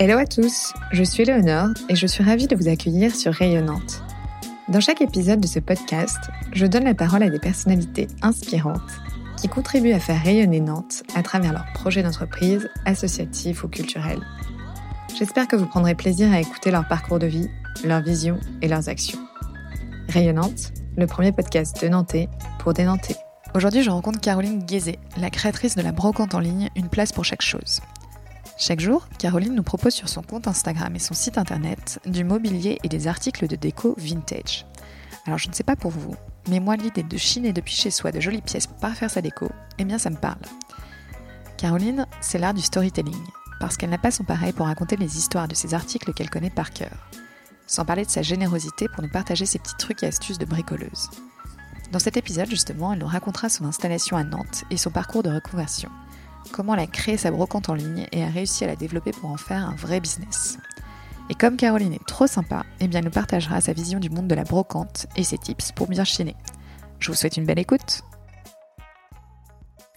Hello à tous, je suis Léonore et je suis ravie de vous accueillir sur Rayonnante. Dans chaque épisode de ce podcast, je donne la parole à des personnalités inspirantes qui contribuent à faire rayonner Nantes à travers leurs projets d'entreprise, associatifs ou culturels. J'espère que vous prendrez plaisir à écouter leur parcours de vie, leurs visions et leurs actions. Rayonnante, le premier podcast de Nantais pour des Nantais. Aujourd'hui, je rencontre Caroline Guézé, la créatrice de la brocante en ligne Une place pour chaque chose. Chaque jour, Caroline nous propose sur son compte Instagram et son site internet du mobilier et des articles de déco vintage. Alors je ne sais pas pour vous, mais moi l'idée de chiner depuis chez soi de jolies pièces pour parfaire sa déco, eh bien ça me parle. Caroline, c'est l'art du storytelling, parce qu'elle n'a pas son pareil pour raconter les histoires de ses articles qu'elle connaît par cœur. Sans parler de sa générosité pour nous partager ses petits trucs et astuces de bricoleuse. Dans cet épisode, justement, elle nous racontera son installation à Nantes et son parcours de reconversion comment elle a créé sa brocante en ligne et a réussi à la développer pour en faire un vrai business. Et comme Caroline est trop sympa, eh bien elle nous partagera sa vision du monde de la brocante et ses tips pour bien chiner. Je vous souhaite une belle écoute.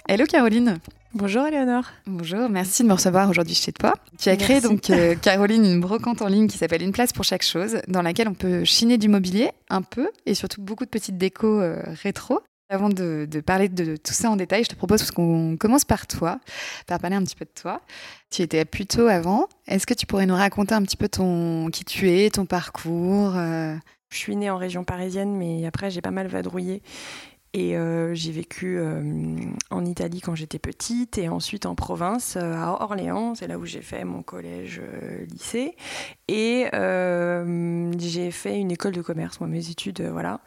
Hello Caroline Bonjour Eleonore. Bonjour, merci de me recevoir aujourd'hui chez toi. Tu as créé donc euh, Caroline une brocante en ligne qui s'appelle Une place pour chaque chose, dans laquelle on peut chiner du mobilier un peu et surtout beaucoup de petites décos euh, rétro. Avant de, parler de tout ça en détail, je te propose qu'on commence par toi, par parler un petit peu de toi. Tu étais plutôt avant. Est-ce que tu pourrais nous raconter un petit peu ton qui tu es, ton parcours euh? Je suis née en région parisienne, mais après j'ai pas mal vadrouillé. Et euh, j'ai vécu euh, en Italie quand j'étais petite et ensuite en province, euh, à Orléans. C'est là où j'ai fait mon collège-lycée. et j'ai fait une école de commerce, moi, mes études, voilà.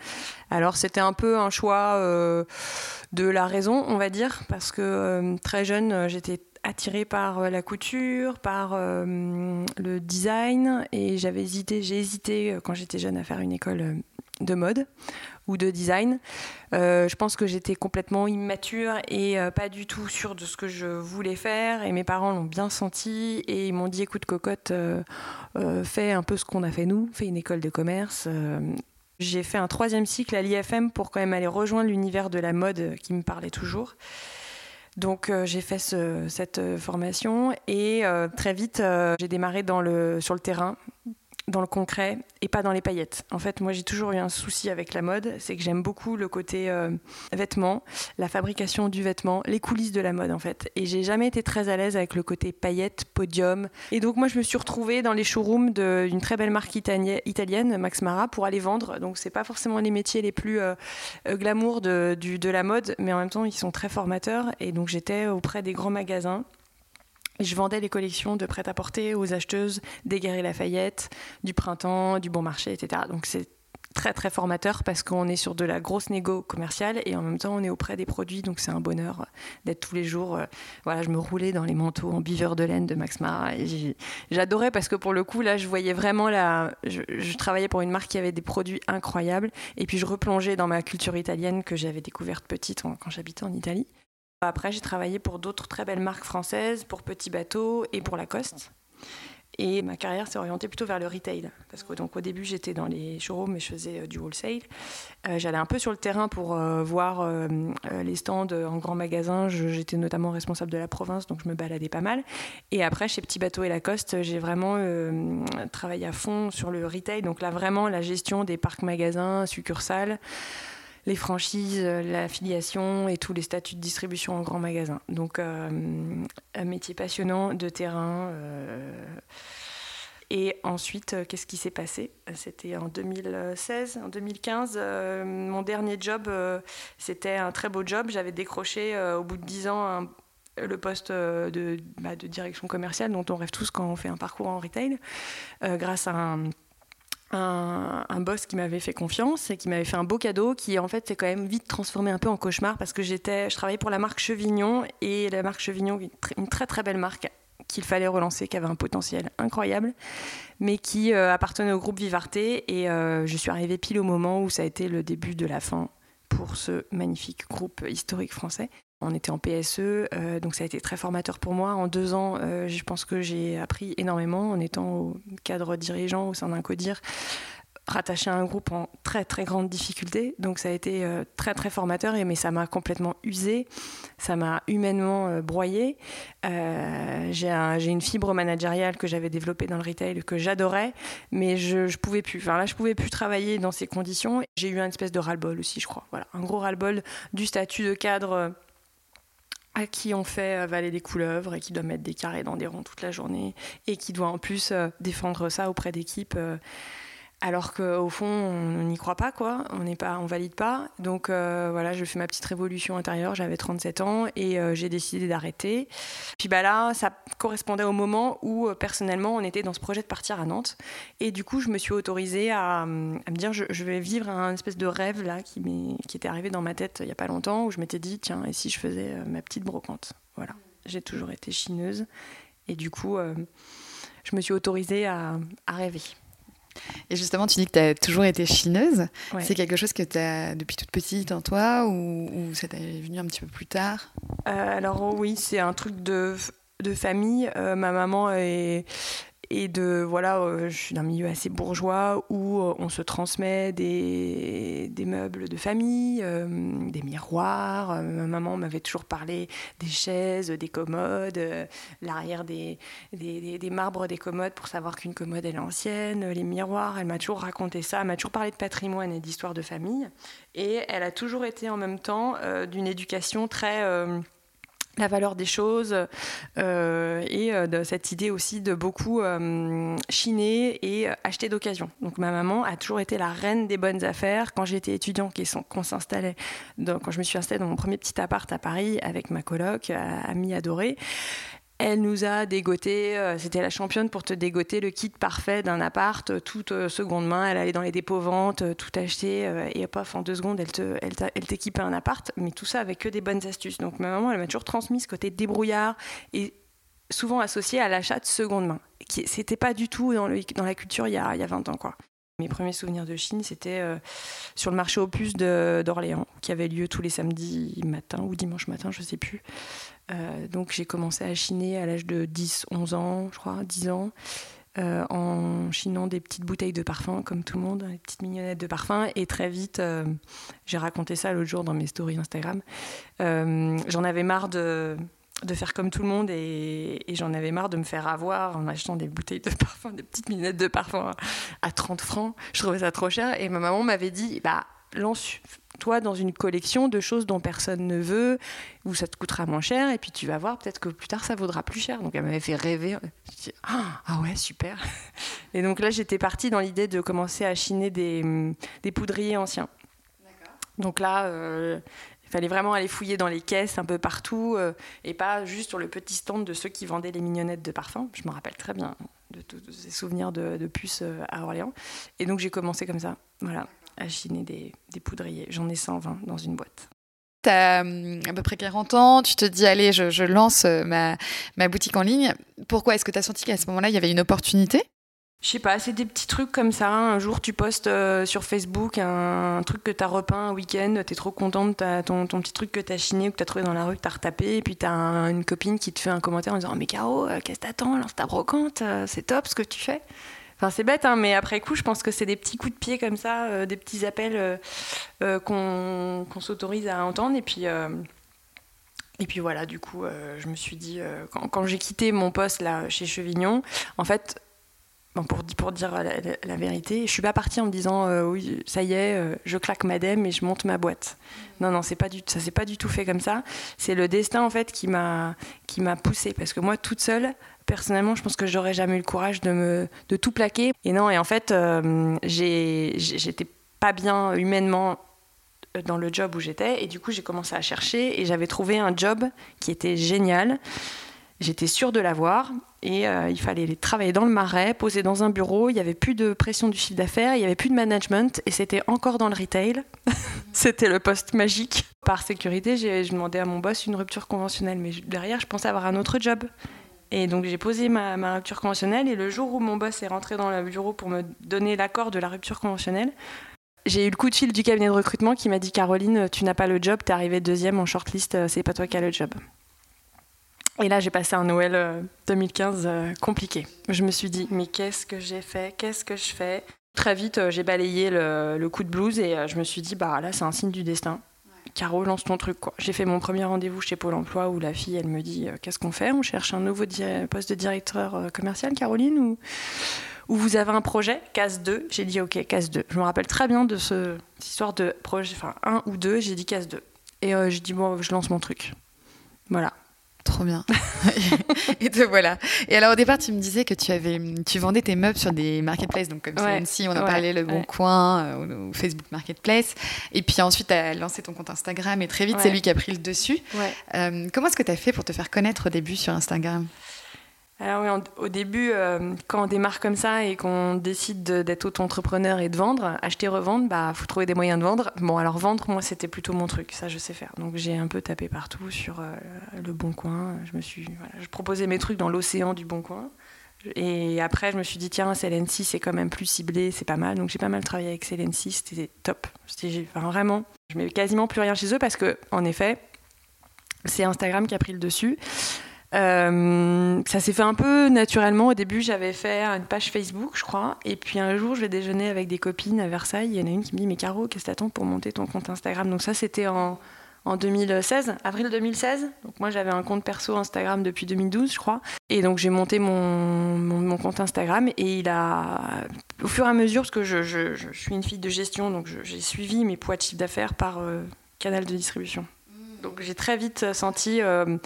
Alors c'était un peu un choix de la raison, on va dire, parce que très jeune, j'étais attirée par la couture, par le design, et j'avais hésité, j'ai hésité quand j'étais jeune à faire une école de mode ou de design. Euh, je pense que j'étais complètement immature et euh, pas du tout sûre de ce que je voulais faire. Et mes parents l'ont bien senti et ils m'ont dit écoute, cocotte, euh, fais un peu ce qu'on a fait nous, fais une école de commerce. j'ai fait un troisième cycle à l'IFM pour quand même aller rejoindre l'univers de la mode qui me parlait toujours. Donc j'ai fait cette formation et très vite j'ai démarré sur le terrain dans le concret et pas dans les paillettes. En fait, moi j'ai toujours eu un souci avec la mode, c'est que j'aime beaucoup le côté euh, vêtements, la fabrication du vêtement, les coulisses de la mode en fait. Et j'ai jamais été très à l'aise avec le côté paillettes, podium. Et donc moi je me suis retrouvée dans les showrooms d'une très belle marque italienne, Max Mara, pour aller vendre. Donc c'est pas forcément les métiers les plus euh, euh, glamour de la mode, mais en même temps ils sont très formateurs. Et donc j'étais auprès des grands magasins je vendais les collections de prêt-à-porter aux acheteuses des Galeries Lafayette, du Printemps, du Bon Marché, etc. Donc c'est très très formateur parce qu'on est sur de la grosse négo commerciale et en même temps on est auprès des produits donc c'est un bonheur d'être tous les jours euh, voilà je me roulais dans les manteaux en biveur de laine de Max Mara j'adorais parce que pour le coup là je voyais vraiment la je, je, travaillais pour une marque qui avait des produits incroyables et puis je replongeais dans ma culture italienne que j'avais découverte petite quand j'habitais en Italie après, j'ai travaillé pour d'autres très belles marques françaises, pour Petit Bateau et pour Lacoste. Et ma carrière s'est orientée plutôt vers le retail. Parce que donc, au début, j'étais dans les showrooms mais je faisais euh, du wholesale. Euh, j'allais un peu sur le terrain pour euh, voir les stands en grand magasin. J'étais notamment responsable de la province, donc je me baladais pas mal. Et après, chez Petit Bateau et Lacoste, j'ai vraiment travaillé à fond sur le retail. Donc là, vraiment, la gestion des parcs magasins, succursales les franchises, euh, l'affiliation et tous les statuts de distribution en grand magasin. Donc, euh, un métier passionnant de terrain. Euh, et ensuite, qu'est-ce qui s'est passé? C'était en 2016, en 2015. mon dernier job, c'était un très beau job. J'avais décroché au bout de 10 ans le poste de, bah, de, direction commerciale dont on rêve tous quand on fait un parcours en retail, grâce à un un, boss qui m'avait fait confiance et qui m'avait fait un beau cadeau qui en fait s'est quand même vite transformé un peu en cauchemar parce que j'étais, je travaillais pour la marque Chevignon et la marque Chevignon, une très très belle marque qu'il fallait relancer, qui avait un potentiel incroyable, mais qui euh, appartenait au groupe Vivarté et euh, je suis arrivée pile au moment où ça a été le début de la fin pour ce magnifique groupe historique français. On était en PSE, euh, donc ça a été très formateur pour moi. En deux ans, je pense que j'ai appris énormément en étant au cadre dirigeant au sein d'un CODIR rattaché à un groupe en très très grande difficulté. Donc ça a été euh, très très formateur, mais ça m'a complètement usé, ça m'a humainement euh, broyé. Euh, j'ai une fibre managériale que j'avais développée dans le retail que j'adorais, mais je, ne pouvais plus. Enfin là, je pouvais plus travailler dans ces conditions. J'ai eu une espèce de ras-le-bol aussi, je crois. Voilà, un gros ras-le-bol du statut de cadre à qui on fait avaler des couleuvres et qui doit mettre des carrés dans des ronds toute la journée et qui doit en plus défendre ça auprès d'équipes alors qu'au fond, on n'y croit pas, quoi. On n'est pas, on valide pas. Donc euh, voilà, je fais ma petite révolution intérieure. J'avais 37 ans et euh, j'ai décidé d'arrêter. Puis bah là, ça correspondait au moment où euh, personnellement, on était dans ce projet de partir à Nantes. Et du coup, je me suis autorisée à, me dire, je, vais vivre un espèce de rêve là qui, était arrivé dans ma tête il y a pas longtemps, où je m'étais dit, tiens, et si je faisais ma petite brocante? Voilà. J'ai toujours été chineuse et du coup, je me suis autorisée à rêver. Et justement, tu dis que tu as toujours été chineuse. C'est quelque chose que tu as depuis toute petite en toi ou, ça t'est venu un petit peu plus tard? Euh, Alors oui, c'est un truc de, de famille. Euh, ma maman est, et de voilà euh, je suis d'un milieu assez bourgeois où euh, on se transmet des, meubles de famille euh, des miroirs. Ma maman m'avait toujours parlé des chaises des commodes l'arrière des des, des, marbres des commodes pour savoir qu'une commode elle est ancienne. Les miroirs elle m'a toujours raconté ça elle m'a toujours parlé de patrimoine et d'histoire de famille. Et elle a toujours été en même temps d'une éducation très la valeur des choses euh, et euh, de cette idée aussi de beaucoup euh, chiner et acheter d'occasion. Donc ma maman a toujours été la reine des bonnes affaires. Quand j'étais étudiant, qu'on s'installait, quand je me suis installée dans mon premier petit appart à Paris avec ma coloc, amie adorée, elle nous a dégoté, euh, c'était la championne pour te dégoter le kit parfait d'un appart, euh, toute euh, seconde main. Elle allait dans les dépôts ventes, tout acheter, et paf, en deux secondes, elle, t'équipait un appart, mais tout ça avec que des bonnes astuces. Donc ma maman, elle m'a toujours transmis ce côté débrouillard et souvent associé à l'achat de seconde main. C'était pas du tout dans la culture il y, a, il y a 20 ans, quoi. Mes premiers souvenirs de Chine, c'était sur le marché opus d'Orléans, qui avait lieu tous les samedis matin ou dimanche matin, je sais plus. Euh, donc j'ai commencé à chiner à l'âge de 10, 11 ans, je crois, 10 ans. Euh, en chinant des petites bouteilles de parfum, comme tout le monde, des petites mignonnettes de parfum. Et très vite, euh, j'ai raconté ça l'autre jour dans mes stories Instagram. j'en avais marre de, de, faire comme tout le monde et, j'en avais marre de me faire avoir en achetant des bouteilles de parfum, des petites mignonnettes de parfum à 30 francs. Je trouvais ça trop cher. Et ma maman m'avait dit, bah, lance toi dans une collection de choses dont personne ne veut, où ça te coûtera moins cher, et puis tu vas voir, peut-être que plus tard ça vaudra plus cher. Donc elle m'avait fait rêver. Ah, ah, ouais, super. Et donc là, j'étais partie dans l'idée de commencer à chiner des, des poudriers anciens. Donc là, euh, il fallait vraiment aller fouiller dans les caisses un peu partout, euh, et pas juste sur le petit stand de ceux qui vendaient les mignonnettes de parfum. Je me rappelle très bien de tous ces souvenirs de, puces euh, à Orléans. Et donc j'ai commencé comme ça. Voilà à chiner des, poudriers. J'en ai 120 dans une boîte. Tu as hum, à peu près 40 ans, tu te dis, allez, je, je lance euh, ma, ma, boutique en ligne. Pourquoi Est-ce que tu as senti qu'à ce moment-là, il y avait une opportunité? Je sais pas, c'est des petits trucs comme ça. Un jour, tu postes euh, sur Facebook un, truc que tu as repeint un week-end, tu es trop contente, de ton, ton, petit truc que tu as chiné ou que tu as trouvé dans la rue, que tu as retapé, et puis tu as une copine qui te fait un commentaire en disant Mais Caro, euh, qu'est-ce que t'attends? Lance ta brocante, c'est top ce que tu fais. Enfin, c'est bête, hein, mais après coup, je pense que c'est des petits coups de pied comme ça, euh, des petits appels euh, euh, qu'on s'autorise à entendre. Et puis, et puis voilà, du coup, je me suis dit, quand, j'ai quitté mon poste là chez Chevignon, en fait, pour, pour dire la, vérité, je suis pas partie en me disant oui, ça y est, je claque madame et je monte ma boîte. Non, non, c'est pas du, ça s'est pas du tout fait comme ça. C'est le destin en fait qui m'a qui m'a poussée parce que moi toute seule, personnellement, je pense que j'aurais jamais eu le courage de me de tout plaquer. Et non, et en fait, euh, j'étais pas bien humainement dans le job où j'étais, et du coup, j'ai commencé à chercher, et j'avais trouvé un job qui était génial. J'étais sûre de l'avoir, et euh, il fallait travailler dans le marais, poser dans un bureau. Il n'y avait plus de pression du chiffre d'affaires, il n'y avait plus de management, et c'était encore dans le retail. c'était le poste magique. Par sécurité, j'ai demandé à mon boss une rupture conventionnelle, mais derrière, je pensais avoir un autre job. Et donc j'ai posé ma, rupture conventionnelle et le jour où mon boss est rentré dans le bureau pour me donner l'accord de la rupture conventionnelle, j'ai eu le coup de fil du cabinet de recrutement qui m'a dit Caroline, tu n'as pas le job, tu es arrivée deuxième en shortlist, euh, c'est pas toi qui as le job. Et là, j'ai passé un Noël 2015 euh, euh, compliqué. Je me suis dit, mais qu'est-ce que j'ai fait? Qu'est-ce que je fais? Très vite, j'ai balayé le, coup de blues et je me suis dit, bah là, c'est un signe du destin. Caro, lance ton truc. J'ai fait mon premier rendez-vous chez Pôle emploi où la fille, elle me dit Qu'est-ce qu'on fait? On cherche un nouveau poste de directeur commercial, Caroline ou où vous avez un projet, case 2. J'ai dit OK, case 2. Je me rappelle très bien de ce, cette histoire de projet, enfin 1 ou 2, j'ai dit case 2. Et euh, j'ai dit bon, je lance mon truc. Voilà. Trop bien. et te voilà. Et alors au départ, tu me disais que tu avais, tu vendais tes meubles sur des marketplaces, donc comme ouais, on a parlé, Le Bon Coin euh, ou, Facebook Marketplace. Et puis ensuite, tu as lancé ton compte Instagram et très vite, c'est lui qui a pris le dessus. Euh, comment est-ce que tu as fait pour te faire connaître au début sur Instagram? Alors oui, au début, euh, quand on démarre comme ça et qu'on décide d'être auto-entrepreneur et de vendre, acheter, revendre, bah faut trouver des moyens de vendre. Bon, alors vendre, moi, c'était plutôt mon truc, ça je sais faire. Donc j'ai un peu tapé partout sur euh, le Bon Coin. Je me suis, je proposais mes trucs dans l'océan du Bon Coin. Et après, je me suis dit, tiens, CLN6, c'est quand même plus ciblé, c'est pas mal. Donc j'ai pas mal travaillé avec CLN6, c'était top. Vraiment, je mets quasiment plus rien chez eux parce que, en effet, c'est Instagram qui a pris le dessus. Euh, ça s'est fait un peu naturellement. Au début, j'avais fait une page Facebook, je crois. Et puis un jour, je vais déjeuner avec des copines à Versailles. Il y en a une qui me dit Mais Caro, qu'est-ce que t'attends pour monter ton compte Instagram? Donc, ça, c'était en, en 2016, avril 2016. Donc, moi, j'avais un compte perso Instagram depuis 2012, je crois. Et donc, j'ai monté mon, mon, compte Instagram. Et il a, au fur et à mesure, parce que je, je, je suis une fille de gestion, donc j'ai suivi mes poids de chiffre d'affaires par euh, canal de distribution. Donc, j'ai très vite senti. Euh, euh,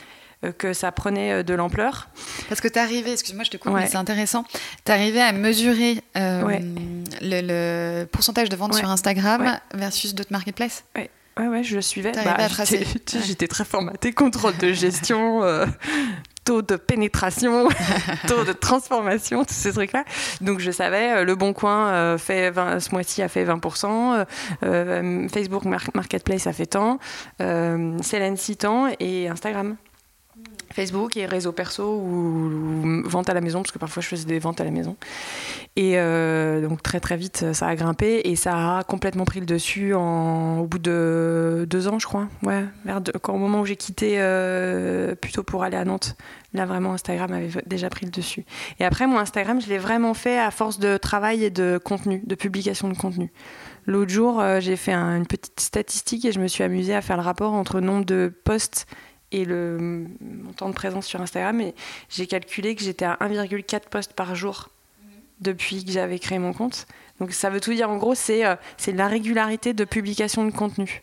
que ça prenait euh, de l'ampleur. Parce que tu arrivais, excuse-moi, je te coupe, mais c'est intéressant, tu arrivais à mesurer euh, le, pourcentage de ventes sur Instagram versus d'autres marketplaces? Ouais. Ouais, je le suivais. Bah, J'étais très formatée, contrôle de gestion, taux de pénétration, taux de transformation, tous ces trucs-là. Donc je savais, Le Bon Coin fait 20, ce mois-ci a fait 20%, Facebook Marketplace a fait tant, euh, Céline tant et Instagram. Facebook et réseau perso ou, vente à la maison, parce que parfois je faisais des ventes à la maison. Et euh, donc très très vite, ça a grimpé et ça a complètement pris le dessus en, au bout de deux ans, je crois. Ouais, quand, au moment où j'ai quitté euh, plutôt pour aller à Nantes. Là, vraiment, Instagram avait déjà pris le dessus. Et après, mon Instagram, je l'ai vraiment fait à force de travail et de contenu, de publication de contenu. L'autre jour, euh, j'ai fait une petite statistique et je me suis amusée à faire le rapport entre nombre de posts et le, mon temps de présence sur Instagram. Et j'ai calculé que j'étais à 1,4 posts par jour depuis que j'avais créé mon compte. Donc ça veut tout dire. En gros, c'est euh, c'est la régularité de publication de contenu.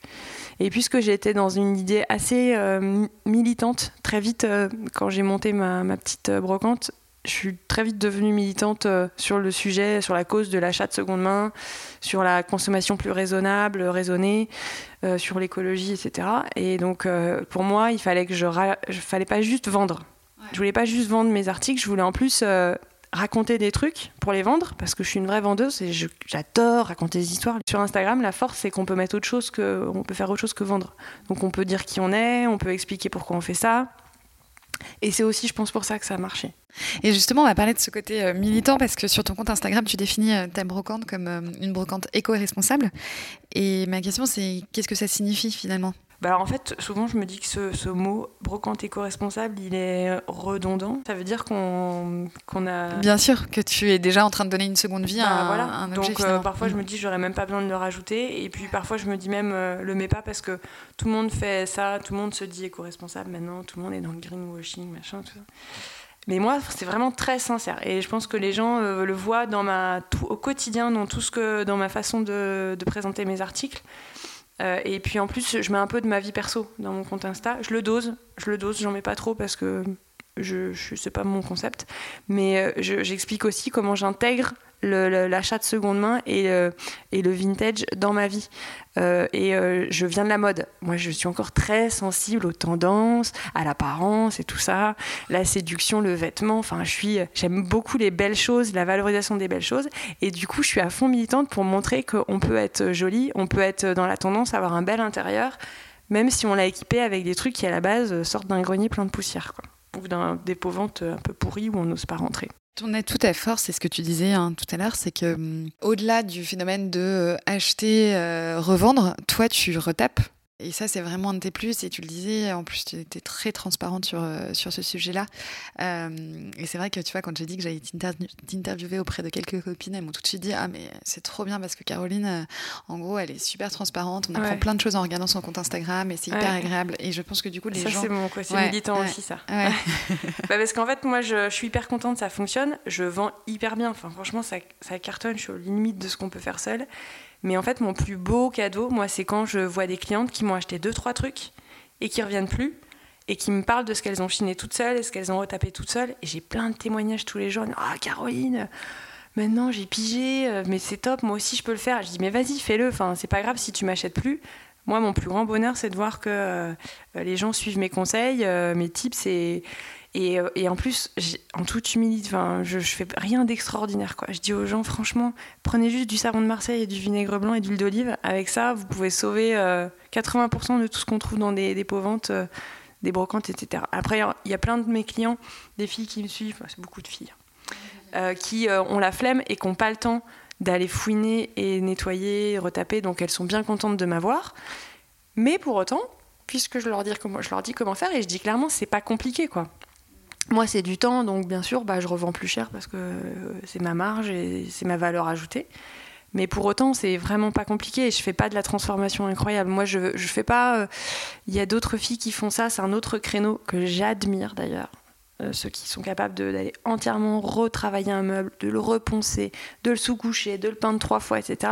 Et puisque été dans une idée assez euh, militante, très vite, euh, quand j'ai monté ma, ma petite brocante, je suis très vite devenue militante sur le sujet, sur la cause de l'achat de seconde main, sur la consommation plus raisonnable, raisonnée, euh, sur l'écologie, etc. Et donc, euh, pour moi, il fallait que je, je fallait pas juste vendre. Je voulais pas juste vendre mes articles, je voulais en plus euh, raconter des trucs pour les vendre parce que je suis une vraie vendeuse et j'adore raconter des histoires. Sur Instagram, la force c'est qu'on peut mettre autre chose que on peut faire autre chose que vendre. Donc on peut dire qui on est, on peut expliquer pourquoi on fait ça. Et c'est aussi, je pense, pour ça que ça a marché. Et justement, on va parler de ce côté euh, militant parce que sur ton compte Instagram, tu définis euh, ta brocante comme euh, une brocante éco-responsable. Et ma question, c'est qu'est-ce que ça signifie finalement? Bah alors en fait, souvent je me dis que ce, mot brocante éco-responsable, il est redondant. Ça veut dire qu'on a. Bien sûr, que tu es déjà en train de donner une seconde vie à, bah, voilà. un, objet. Donc parfois je me dis j'aurais même pas besoin de le rajouter. Et puis parfois je me dis même le mets pas parce que tout le monde fait ça, tout le monde se dit éco-responsable maintenant, tout le monde est dans le greenwashing, machin, tout ça. Mais moi, c'est vraiment très sincère. Et je pense que les gens euh, le voient au quotidien, dans tout ce que, dans ma façon de, de présenter mes articles. Euh, et puis en plus, je mets un peu de ma vie perso dans mon compte Insta. Je le dose, je le dose, j'en mets pas trop parce que je, je c'est pas mon concept. Mais euh, j'explique aussi comment j'intègre l'achat de seconde main et, et, le vintage dans ma vie. Euh, et euh, je viens de la mode. Moi, je suis encore très sensible aux tendances, à l'apparence et tout ça, la séduction, le vêtement. Enfin, j'aime beaucoup les belles choses, la valorisation des belles choses. Et du coup, je suis à fond militante pour montrer qu'on peut être jolie, on peut être dans la tendance, avoir un bel intérieur, même si on l'a équipé avec des trucs qui à la base sortent d'un grenier plein de poussière, ou d'un dépôt-vente un peu pourri où on n'ose pas rentrer. Ton atout à force, c'est ce que tu disais hein, tout à l'heure, c'est que hum, au-delà du phénomène de euh, acheter, euh, revendre, toi tu retapes Et ça, c'est vraiment un de tes plus. Et tu le disais, en plus, tu étais très transparente sur, euh, sur ce sujet-là. Euh, et c'est vrai que, tu vois, quand j'ai dit que j'allais t'interviewer auprès de quelques copines, elles m'ont tout de suite dit Ah, mais c'est trop bien parce que Caroline, euh, en gros, elle est super transparente. On apprend plein de choses en regardant son compte Instagram et c'est hyper agréable. Et je pense que du coup, les ça, gens. c'est mon côté militant aussi, ça. bah, parce qu'en fait, moi, je, je, suis hyper contente, ça fonctionne. Je vends hyper bien. Enfin, franchement, ça, ça cartonne. Je suis aux limites de ce qu'on peut faire seul. Mais en fait, mon plus beau cadeau, moi, c'est quand je vois des clientes qui m'ont acheté deux, trois trucs et qui reviennent plus et qui me parlent de ce qu'elles ont chiné toutes seules et ce qu'elles ont retapé toutes seules. Et j'ai plein de témoignages tous les jours. Ah, Caroline, maintenant j'ai pigé, euh, mais c'est top, moi aussi je peux le faire. Je dis, mais vas-y, fais-le. Enfin, c'est pas grave si tu m'achètes plus. Moi, mon plus grand bonheur, c'est de voir que euh, les gens suivent mes conseils, euh, mes tips et, euh, et, en plus, en toute humilité, je, je fais rien d'extraordinaire. Je dis aux gens, franchement, prenez juste du savon de Marseille et du vinaigre blanc et d'huile d'olive. Avec ça, vous pouvez sauver 80% euh, de tout ce qu'on trouve dans des dépôts ventes, euh, des brocantes, etc. Après, il y a plein de mes clients, des filles qui me suivent, c'est beaucoup de filles, qui ont la flemme et qui n'ont pas le temps d'aller fouiner et nettoyer, retaper. Donc, elles sont bien contentes de m'avoir. Mais pour autant, puisque je leur, dis comment, faire, et je dis clairement, c'est pas compliqué. Moi, c'est du temps, donc bien sûr, bah, je revends plus cher parce que c'est ma marge et c'est ma valeur ajoutée. Mais pour autant, c'est vraiment pas compliqué. Je fais pas de la transformation incroyable. Moi, je, je fais pas. Euh, il y a d'autres filles qui font ça. C'est un autre créneau que j'admire d'ailleurs. Euh, ceux qui sont capables d'aller entièrement retravailler un meuble, de le reponcer, de le sous-coucher, de le peindre trois fois, etc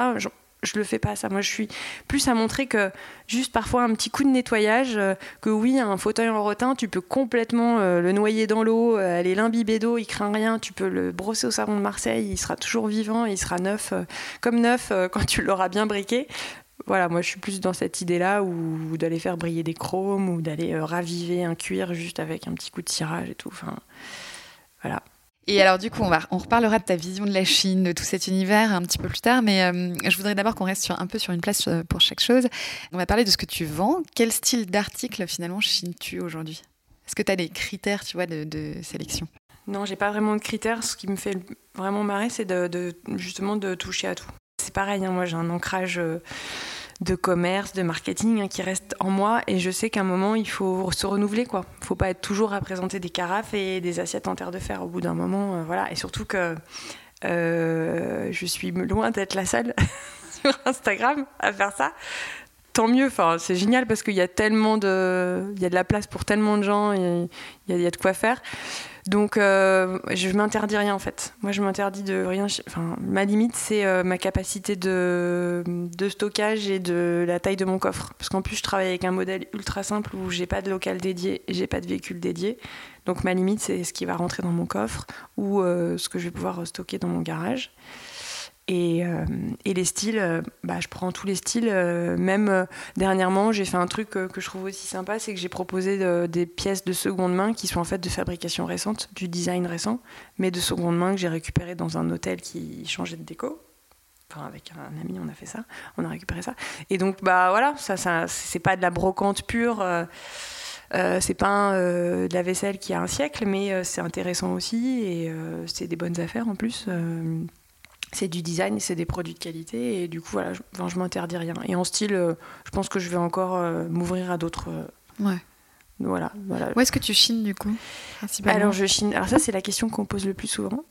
je le fais pas ça. Moi, je suis plus à montrer que juste parfois un petit coup de nettoyage, euh, que oui, un fauteuil en rotin, tu peux complètement euh, le noyer dans l'eau, euh, aller l'imbiber d'eau, il craint rien, tu peux le brosser au savon de Marseille, il sera toujours vivant, il sera neuf, comme neuf quand tu l'auras bien briqué. Voilà, moi je suis plus dans cette idée-là, ou, d'aller faire briller des chromes, ou d'aller raviver un cuir juste avec un petit coup de tirage et tout. Voilà. Et alors du coup, on, reparlera de ta vision de la Chine, de tout cet univers un petit peu plus tard, mais euh, je voudrais d'abord qu'on reste un peu sur une place euh, pour chaque chose. On va parler de ce que tu vends. Quel style d'article finalement chines-tu aujourd'hui? Est-ce que tu as des critères, tu vois, de, sélection? Non, j'ai pas vraiment de critères. Ce qui me fait vraiment marrer, c'est justement de toucher à tout. C'est pareil, hein, moi j'ai un ancrage... Euh, de commerce, de marketing hein, qui reste en moi et je sais qu'à un moment il faut se renouveler quoi. Faut pas être toujours à présenter des carafes et des assiettes en terre de fer au bout d'un moment euh, voilà et surtout que euh, je suis loin d'être la seule sur Instagram à faire ça. Tant mieux, enfin, c'est génial parce qu'il y a tellement de, il y a de la place pour tellement de gens il y a de quoi faire. Donc, euh, je m'interdis rien en fait. Moi, je m'interdis de rien. Enfin, ma limite, c'est euh, ma capacité de, stockage et de la taille de mon coffre. Parce qu'en plus, je travaille avec un modèle ultra simple où j'ai pas de local dédié et j'ai pas de véhicule dédié. Donc, ma limite, c'est ce qui va rentrer dans mon coffre ou euh, ce que je vais pouvoir stocker dans mon garage. Et, euh, et, les styles, euh, bah, je prends tous les styles. Euh, même dernièrement, j'ai fait un truc que je trouve aussi sympa, c'est que j'ai proposé des pièces de seconde main qui sont en fait de fabrication récente, du design récent, mais de seconde main que j'ai récupéré dans un hôtel qui changeait de déco. Enfin, avec un ami, on a fait ça, on a récupéré ça. Et donc, bah voilà, ça, ça c'est pas de la brocante pure. c'est pas de la vaisselle qui a un siècle, mais c'est intéressant aussi et c'est des bonnes affaires en plus c'est du design, c'est des produits de qualité et du coup voilà, je, je m'interdis rien. Et en style, euh, je pense que je vais encore euh, m'ouvrir à d'autres. Euh, ouais. Voilà, voilà. Où est-ce que tu chines du coup Alors je chine. Alors ça c'est la question qu'on pose le plus souvent.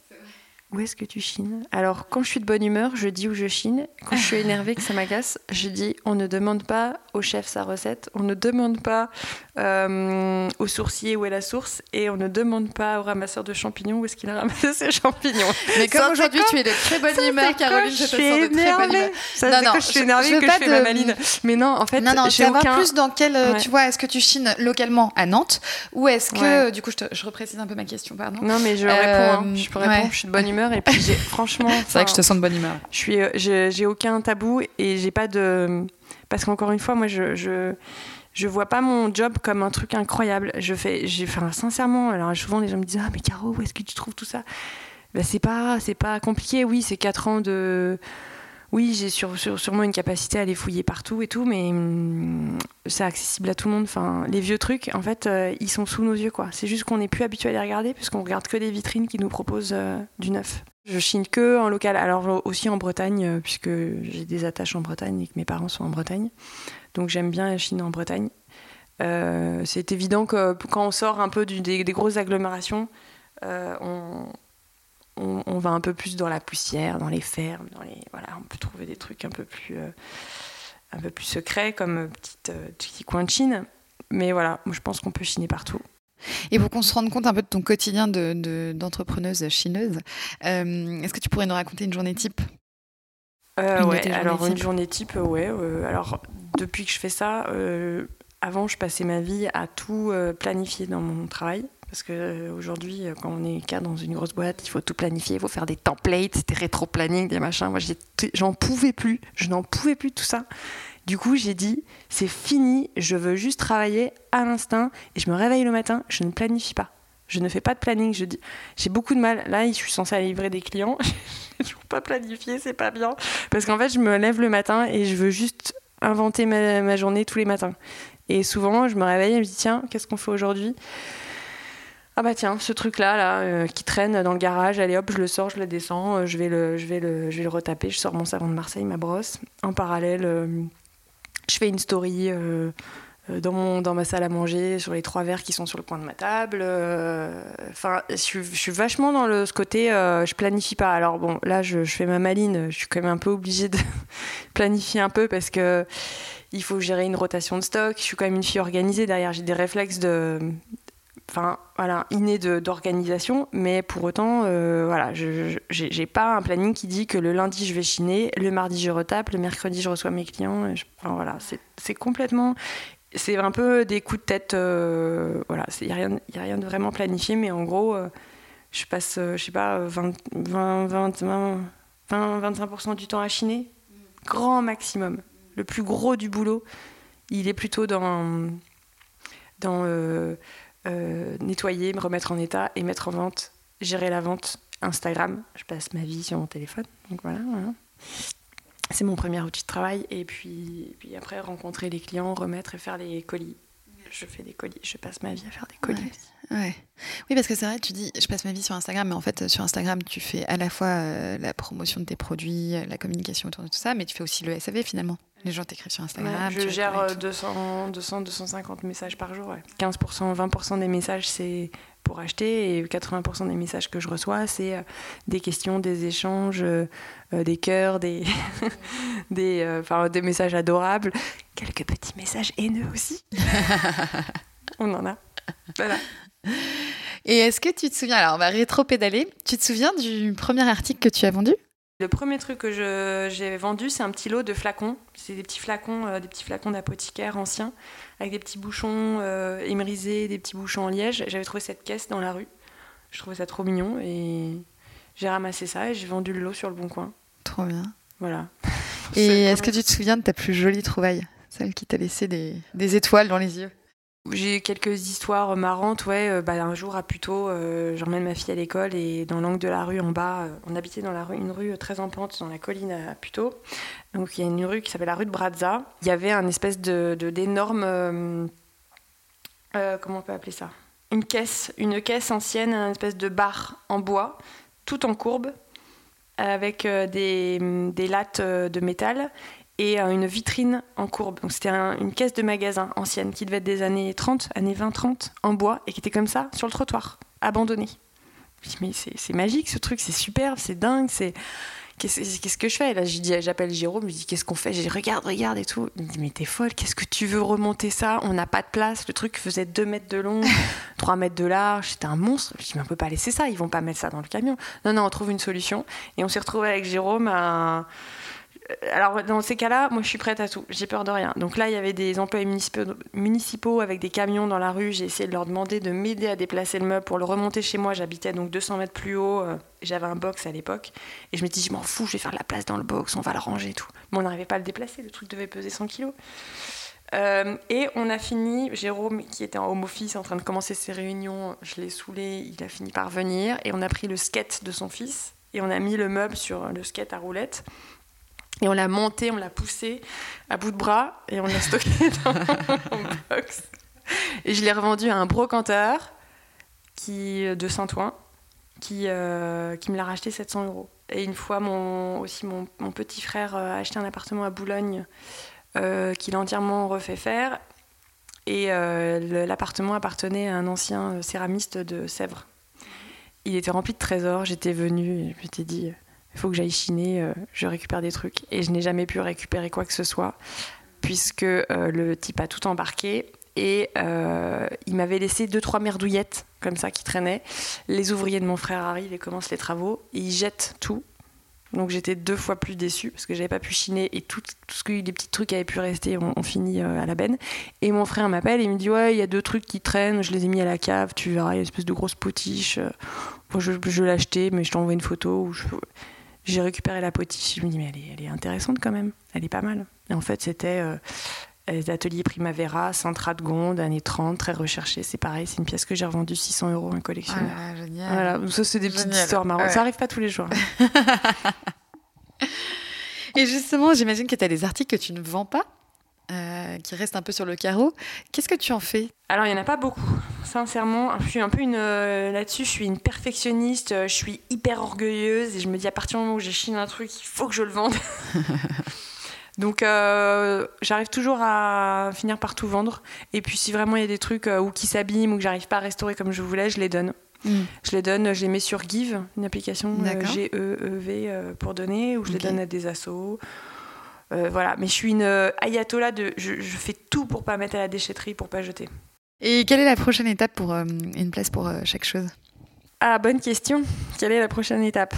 Où est-ce que tu chines? Alors, quand je suis de bonne humeur, je dis où je chine. Quand je suis énervée, que ça m'agace, je dis on ne demande pas au chef sa recette, on ne demande pas euh, au sourcier où est la source, et on ne demande pas au ramasseur de champignons où est-ce qu'il a ramassé ses champignons. Mais comme aujourd'hui tu es de très bonne humeur, Caroline, je te sens de très bonne humeur. Ça, non, non, quand je suis énervée que je fais ma maline. Mais non, en fait, non, non, j'ai aucun... plus dans quel, euh, tu vois, est-ce que tu chines localement à Nantes, ou est-ce que, du coup, je, te, je, reprécise un peu ma question, pardon. Non, mais je réponds, hein. je peux répondre, je suis de bonne humeur et puis franchement. C'est vrai que je te sens de bonne humeur. Je suis, euh, j'ai aucun tabou et j'ai pas de. Parce qu'encore une fois, moi, je, je, je vois pas mon job comme un truc incroyable. Je fais, j'ai, enfin, sincèrement, alors souvent les gens me disent Ah, mais Caro, où est-ce que tu trouves tout ça? Ben, c'est pas, c'est pas compliqué. Oui, c'est 4 ans de oui, j'ai sûrement une capacité à les fouiller partout et tout, mais hum, c'est accessible à tout le monde. Enfin, les vieux trucs, en fait, euh, ils sont sous nos yeux, quoi. C'est juste qu'on n'est plus habitué à les regarder, puisqu'on regarde que des vitrines qui nous proposent euh, du neuf. Je chine que en local, alors aussi en Bretagne, puisque j'ai des attaches en Bretagne et que mes parents sont en Bretagne. Donc j'aime bien chiner en Bretagne. c'est évident que quand on sort un peu des, grosses agglomérations, on, on, va un peu plus dans la poussière, dans les fermes, dans les voilà, on peut trouver des trucs un peu plus euh, un peu plus secrets comme petite, euh, petit coin de Chine. Mais voilà, je pense qu'on peut chiner partout. Et pour qu'on se rende compte un peu de ton quotidien d'entrepreneuse de, chineuse, euh, est-ce que tu pourrais nous raconter une journée type? Ouais, alors une journée type, ouais. alors depuis que je fais ça, avant je passais ma vie à tout planifier dans mon travail. Parce qu'aujourd'hui, euh, quand on est cadre dans une grosse boîte, il faut tout planifier, il faut faire des templates, c'était rétro-planning, des machins. Moi, j'en pouvais plus, je n'en pouvais plus tout ça. Du coup, j'ai dit, c'est fini, je veux juste travailler à l'instinct et je me réveille le matin, je ne planifie pas. Je ne fais pas de planning. Je dis, j'ai beaucoup de mal. Là, je suis censée livrer des clients. je ne pas planifier, c'est pas bien. Parce qu'en fait, je me lève le matin et je veux juste inventer ma, ma journée tous les matins. Et souvent, je me réveille et je me dis, tiens, qu'est-ce qu'on fait aujourd'hui? Ah bah tiens, ce truc-là, là, euh, qui traîne dans le garage, allez hop, je le sors, je le descends, euh, je, vais le, je, vais le, je le retaper, je sors mon savon de Marseille, ma brosse. En parallèle, euh, je fais une story dans, mon, dans ma salle à manger, sur les trois verres qui sont sur le coin de ma table. Enfin, je, suis vachement dans le, ce côté, je planifie pas. Alors bon, là, je, je, fais ma maline, je suis quand même un peu obligée de planifier un peu parce que il faut gérer une rotation de stock. Je suis quand même une fille organisée derrière, j'ai des réflexes de enfin voilà, inné d'organisation, mais pour autant, euh, voilà, je j'ai pas un planning qui dit que le lundi je vais chiner, le mardi je retape, le mercredi je reçois mes clients. enfin, voilà, c'est complètement, c'est un peu des coups de tête, euh, voilà, il y a rien, y a rien de vraiment planifié, mais en gros, euh, je passe, je sais pas, 20, 20, 20, 20 25% du temps à chiner, grand maximum. Le plus gros du boulot, il est plutôt dans dans euh, nettoyer, me remettre en état et mettre en vente, gérer la vente Instagram. Je passe ma vie sur mon téléphone. Donc voilà. C'est mon premier outil de travail. Et puis, puis après, rencontrer les clients, remettre et faire les colis. Je fais des colis. Je passe ma vie à faire des colis. Oui, parce que c'est vrai, tu dis, je passe ma vie sur Instagram, mais en fait, sur Instagram, tu fais à la fois euh, la promotion de tes produits, la communication autour de tout ça, mais tu fais aussi le SAV finalement. Les gens t'écrivent sur Instagram. je gère 200, 200, 250 messages par jour. 15%, 20% des messages, c'est pour acheter et 80% des messages que je reçois, c'est euh, des questions, des échanges, euh, des cœurs, des, des, des messages adorables, quelques petits messages haineux aussi. On en a. Voilà. Et est-ce que tu te souviens, alors on va rétro-pédaler, tu te souviens du premier article que tu as vendu? Le premier truc que j'ai vendu, c'est un petit lot de flacons. C'est des petits flacons, euh, des petits flacons d'apothicaire anciens, avec des petits bouchons euh, émrisés, des petits bouchons en liège. J'avais trouvé cette caisse dans la rue. Je trouvais ça trop mignon et j'ai ramassé ça et j'ai vendu le lot sur le bon coin. Trop bien. Voilà. Et est-ce que tu te souviens de ta plus jolie trouvaille Celle qui t'a laissé des étoiles dans les yeux? J'ai quelques histoires marrantes, ouais. Euh, bah, un jour à Puteaux, euh, j'emmène ma fille à l'école et dans l'angle de la rue en bas, euh, on habitait dans la rue, une rue très en pente dans la colline à Puteaux. Donc il y a une rue qui s'appelle la rue de Brazza. Il y avait un espèce de d'énorme, comment on peut appeler ça? Une caisse, une caisse ancienne, un espèce de bar en bois, tout en courbe, avec des, des lattes de métal et euh, une vitrine en courbe. Donc c'était une caisse de magasin ancienne qui devait être des années 30, années 20-30, en bois, et qui était comme ça, sur le trottoir, abandonnée. Je me dis, mais c'est magique ce truc, c'est superbe, c'est dingue, c'est. Qu'est-ce que je fais? Là, j'appelle Jérôme, je lui dis qu'est-ce qu'on fait? Je dis regarde, regarde et tout. Il me dit mais t'es folle, qu'est-ce que tu veux remonter ça? On n'a pas de place. Le truc faisait 2 mètres de long, 3 mètres de large, c'était un monstre. Je dis mais on peut pas laisser ça, ils vont pas mettre ça dans le camion. Non, non, on trouve une solution. Et on s'est retrouvé avec Jérôme à alors dans ces cas-là, moi je suis prête à tout, j'ai peur de rien. Donc là, il y avait des employés municipaux, avec des camions dans la rue, j'ai essayé de leur demander de m'aider à déplacer le meuble pour le remonter chez moi. J'habitais donc 200 mètres plus haut, euh, j'avais un box à l'époque, et je me dis, je m'en fous, je vais faire de la place dans le box, on va le ranger et tout. Mais on n'arrivait pas à le déplacer, le truc devait peser 100 kilos. Euh, et on a fini, Jérôme, qui était en home office, en train de commencer ses réunions, je l'ai saoulé, il a fini par venir, et on a pris le skate de son fils, et on a mis le meuble sur le skate à roulettes. Et on l'a monté, on l'a poussé à bout de bras et on l'a stocké dans mon box. Et je l'ai revendu à un brocanteur qui, de Saint-Ouen qui, euh, qui me l'a racheté 700 euros. Et une fois, mon, aussi mon, petit frère a acheté un appartement à Boulogne qu'il a entièrement refait faire. Et l'appartement appartenait à un ancien céramiste de Sèvres. Il était rempli de trésors. J'étais venue et je m'étais dit il faut que j'aille chiner, je récupère des trucs. Et je n'ai jamais pu récupérer quoi que ce soit, puisque le type a tout embarqué et euh, il m'avait laissé deux trois merdouillettes comme ça qui traînaient. Les ouvriers de mon frère arrivent et commencent les travaux et ils jettent tout. Donc j'étais deux fois plus déçue parce que j'avais pas pu chiner et tout, tout ce que les petits trucs avaient pu rester ont, fini euh, à la benne. Et mon frère m'appelle et il me dit ouais il y a deux trucs qui traînent, je les ai mis à la cave, tu verras il y a une espèce de grosse potiche. Je, je acheté mais je t'envoie une photo j'ai récupéré la potiche. Je me dis mais elle est, elle est, intéressante quand même, elle est pas mal. Et en fait c'était euh, les ateliers Primavera, Sainte-Radegonde, années 30, très recherché. C'est pareil, c'est une pièce que j'ai revendue 600 euros à un collectionneur. Ah, génial. Voilà, ça, c'est des petites histoires marrantes. Ça arrive pas tous les jours. Et justement, j'imagine que tu as des articles que tu ne vends pas, euh, qui restent un peu sur le carreau. Qu'est-ce que tu en fais? Alors, il n'y en a pas beaucoup. Sincèrement, je suis un peu une. Euh, là-dessus, je suis une perfectionniste, je suis hyper orgueilleuse et je me dis à partir du moment où j'ai un truc, il faut que je le vende. Donc euh, j'arrive toujours à finir par tout vendre. Et puis si vraiment il y a des trucs euh, ou qui s'abîment ou que j'arrive pas à restaurer comme je voulais, je les donne. Hmm. Je les donne, je les mets sur Give, une application euh, G-E-E-V pour donner, ou je les donne à des assos. Voilà, mais je suis une ayatollah de. Je, je, fais tout pour pas mettre à la déchetterie, pour pas jeter. Et quelle est la prochaine étape pour une place pour chaque chose? Ah, bonne question. Quelle est la prochaine étape?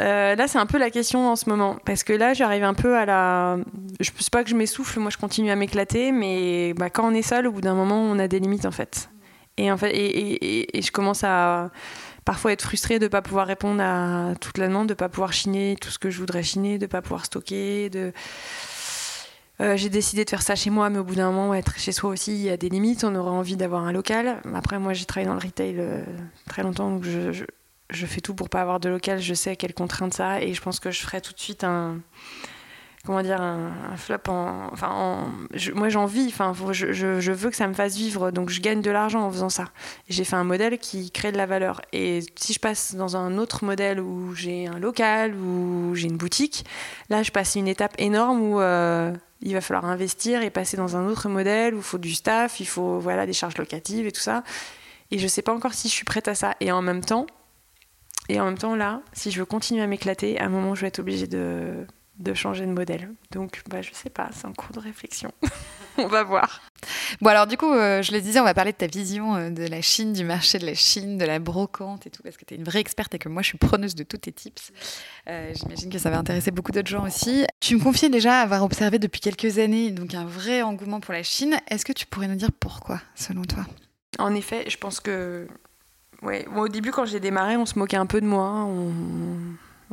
Euh, là, c'est un peu la question en ce moment. Parce que là, j'arrive un peu à la. Je ne sais pas que je m'essouffle, moi je continue à m'éclater, mais bah, quand on est seul, au bout d'un moment, on a des limites en fait. Et, en fait, et, je commence à parfois être frustrée de ne pas pouvoir répondre à toute la demande, de ne pas pouvoir chiner tout ce que je voudrais chiner, de ne pas pouvoir stocker. De... Euh, j'ai décidé de faire ça chez moi, mais au bout d'un moment, être chez soi aussi, il y a des limites. On aurait envie d'avoir un local. Après, moi, j'ai travaillé dans le retail euh, très longtemps, donc je fais tout pour pas avoir de local. Je sais quelles contraintes ça et je pense que je ferai tout de suite un comment dire un, flop en enfin moi j'en vis enfin je, veux que ça me fasse vivre donc je gagne de l'argent en faisant ça. J'ai fait un modèle qui crée de la valeur. Et si je passe dans un autre modèle où j'ai un local où j'ai une boutique là je passe une étape énorme où euh, il va falloir investir et passer dans un autre modèle où il faut du staff il faut voilà des charges locatives et tout ça. Et je sais pas encore si je suis prête à ça. Et en même temps et en même temps, là, si je veux continuer à m'éclater, à un moment, je vais être obligée de, de changer de modèle. Donc, bah, je sais pas, c'est un cours de réflexion. on va voir. Bon, alors, du coup, euh, je le disais, on va parler de ta vision euh, de la Chine, du marché de la Chine, de la brocante et tout, parce que tu es une vraie experte et que moi, je suis preneuse de tous tes tips. Euh, j'imagine que ça va intéresser beaucoup d'autres gens aussi. Tu me confiais déjà avoir observé depuis quelques années donc un vrai engouement pour la Chine. Est-ce que tu pourrais nous dire pourquoi, selon toi? En effet, je pense que Ouais, au début, quand j'ai démarré, on se moquait un peu de moi. On...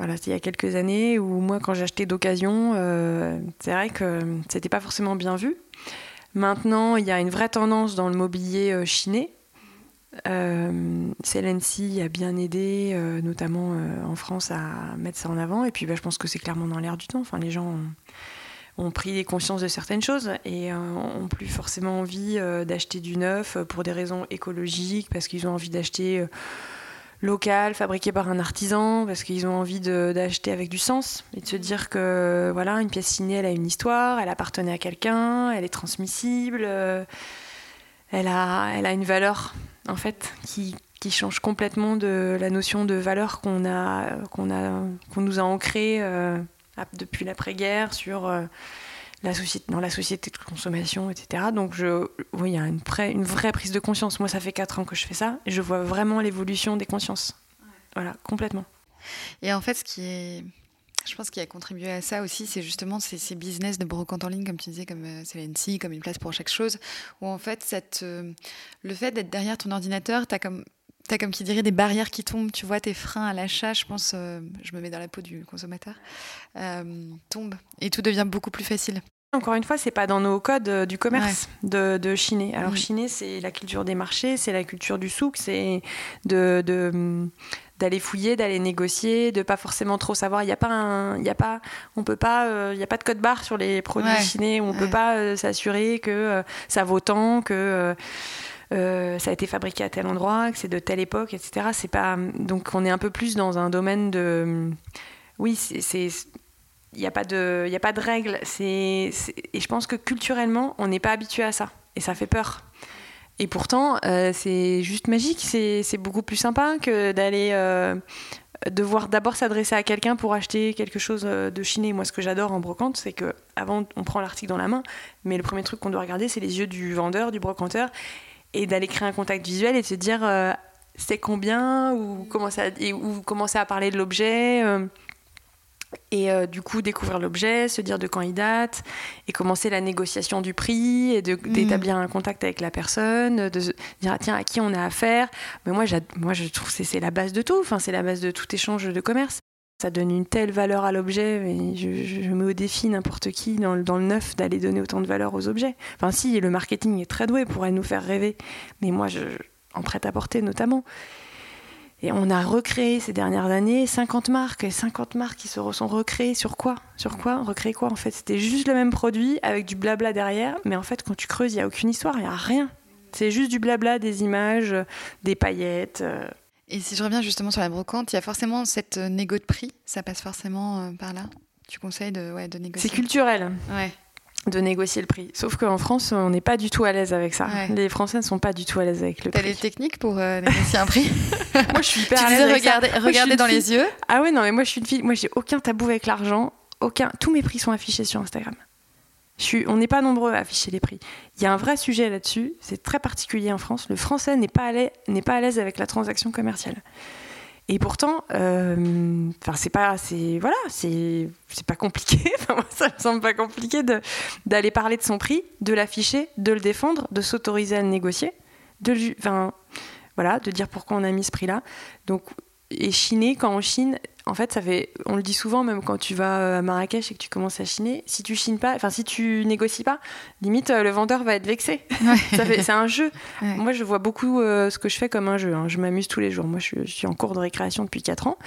Voilà, il y a quelques années où moi, quand j'achetais d'occasion, euh, c'est vrai que c'était pas forcément bien vu. Maintenant, il y a une vraie tendance dans le mobilier euh, chiné. Euh, a bien aidé, euh, notamment en France, à mettre ça en avant. Et puis, bah, je pense que c'est clairement dans l'air du temps. Enfin, les gens ont pris conscience de certaines choses et euh, ont plus forcément envie euh, d'acheter du neuf pour des raisons écologiques, parce qu'ils ont envie d'acheter euh, local, fabriqué par un artisan, parce qu'ils ont envie d'acheter avec du sens et de se dire que voilà, une pièce signée, elle a une histoire, elle appartenait à quelqu'un, elle est transmissible, elle, a, elle a une valeur en fait qui, qui change complètement de la notion de valeur qu'on a, qu'on a, qu'on nous a ancrée depuis l'après-guerre sur euh, la société, dans la société de consommation, etc. Donc, je, oui, il y a une, une, vraie prise de conscience. Moi, ça fait 4 ans que je fais ça et je vois vraiment l'évolution des consciences. Voilà, complètement. Et en fait, ce qui est. Je pense qu'il a contribué à ça aussi, c'est justement ces, ces, business de brocante en ligne, comme tu disais, comme euh, CNC, comme une place pour chaque chose, où en fait, cette, euh, le fait d'être derrière ton ordinateur, tu as comme tu as comme qui dirait des barrières qui tombent, tu vois, tes freins à l'achat, je pense, euh, je me mets dans la peau du consommateur, euh, tombent et tout devient beaucoup plus facile. Encore une fois, c'est pas dans nos codes euh, du commerce de, de, chiner. Alors, mm. chiner, c'est la culture des marchés, c'est la culture du souk, c'est de, de d'aller fouiller, d'aller négocier, de pas forcément trop savoir. Il y a pas un, il y a pas, on peut pas, il y a pas de code barre sur les produits chinés. On ne peut pas s'assurer que ça vaut tant, que euh, ça a été fabriqué à tel endroit, que c'est de telle époque, etc. C'est pas donc on est un peu plus dans un domaine de oui, c'est il n'y a pas de il a pas de règles. C'est et je pense que culturellement on n'est pas habitué à ça et ça fait peur. Et pourtant, euh, c'est juste magique, c'est beaucoup plus sympa que d'aller euh, devoir d'abord s'adresser à quelqu'un pour acheter quelque chose euh, de chiné. Moi, ce que j'adore en brocante, c'est que avant, on prend l'article dans la main, mais le premier truc qu'on doit regarder, c'est les yeux du vendeur, du brocanteur, et d'aller créer un contact visuel et de se dire c'est combien ou commencer à, ou commencer à parler de l'objet et euh, du coup découvrir l'objet, se dire de quand il date, et commencer la négociation du prix, et mm. d'établir un contact avec la personne, de se dire ah, tiens à qui on a affaire. Mais moi, moi je trouve que c'est la base de tout, enfin, c'est la base de tout échange de commerce. Ça donne une telle valeur à l'objet, et je, je, mets au défi n'importe qui dans le, neuf d'aller donner autant de valeur aux objets. Enfin si, le marketing est très doué, pourrait nous faire rêver, mais moi, je, en prêt-à-porter notamment. Et on a recréé ces dernières années 50 marques, et 50 marques qui se sont recréées sur quoi? Sur quoi? Recréer quoi en fait? C'était juste le même produit avec du blabla derrière, mais en fait quand tu creuses, il n'y a aucune histoire, il n'y a rien. C'est juste du blabla, des images, des paillettes. Euh. Et si je reviens justement sur la brocante, il y a forcément cette euh, négo de prix, ça passe forcément euh, par là Tu conseilles de, ouais, de négocier C'est culturel. Ouais de négocier le prix. Sauf qu'en France, on n'est pas du tout à l'aise avec ça. Les Français ne sont pas du tout à l'aise avec le prix. T'as des techniques pour euh, négocier un prix? Moi, je suis hyper tu à l'aise. Regarder, regarder dans les yeux. Ah ouais, non, mais moi, je suis une fille. Moi, j'ai aucun tabou avec l'argent. Aucun. Tous mes prix sont affichés sur Instagram. On n'est pas nombreux à afficher les prix. Il y a un vrai sujet là-dessus. C'est très particulier en France. Le Français n'est pas à l'aise avec la transaction commerciale. Et pourtant, euh, c'est pas, c'est voilà, c'est, pas compliqué. ça me semble pas compliqué d'aller parler de son prix, de l'afficher, de le défendre, de s'autoriser à le négocier, de, voilà, de dire pourquoi on a mis ce prix-là. Et chiner, quand on chine, en fait, ça fait, on le dit souvent, même quand tu vas à Marrakech et que tu commences à chiner, si tu chines pas, enfin si tu négocies pas, limite euh, le vendeur va être vexé. c'est un jeu. Moi, je vois beaucoup euh, ce que je fais comme un jeu. Hein. Je m'amuse tous les jours. Moi, je, suis en cours de récréation depuis 4 ans.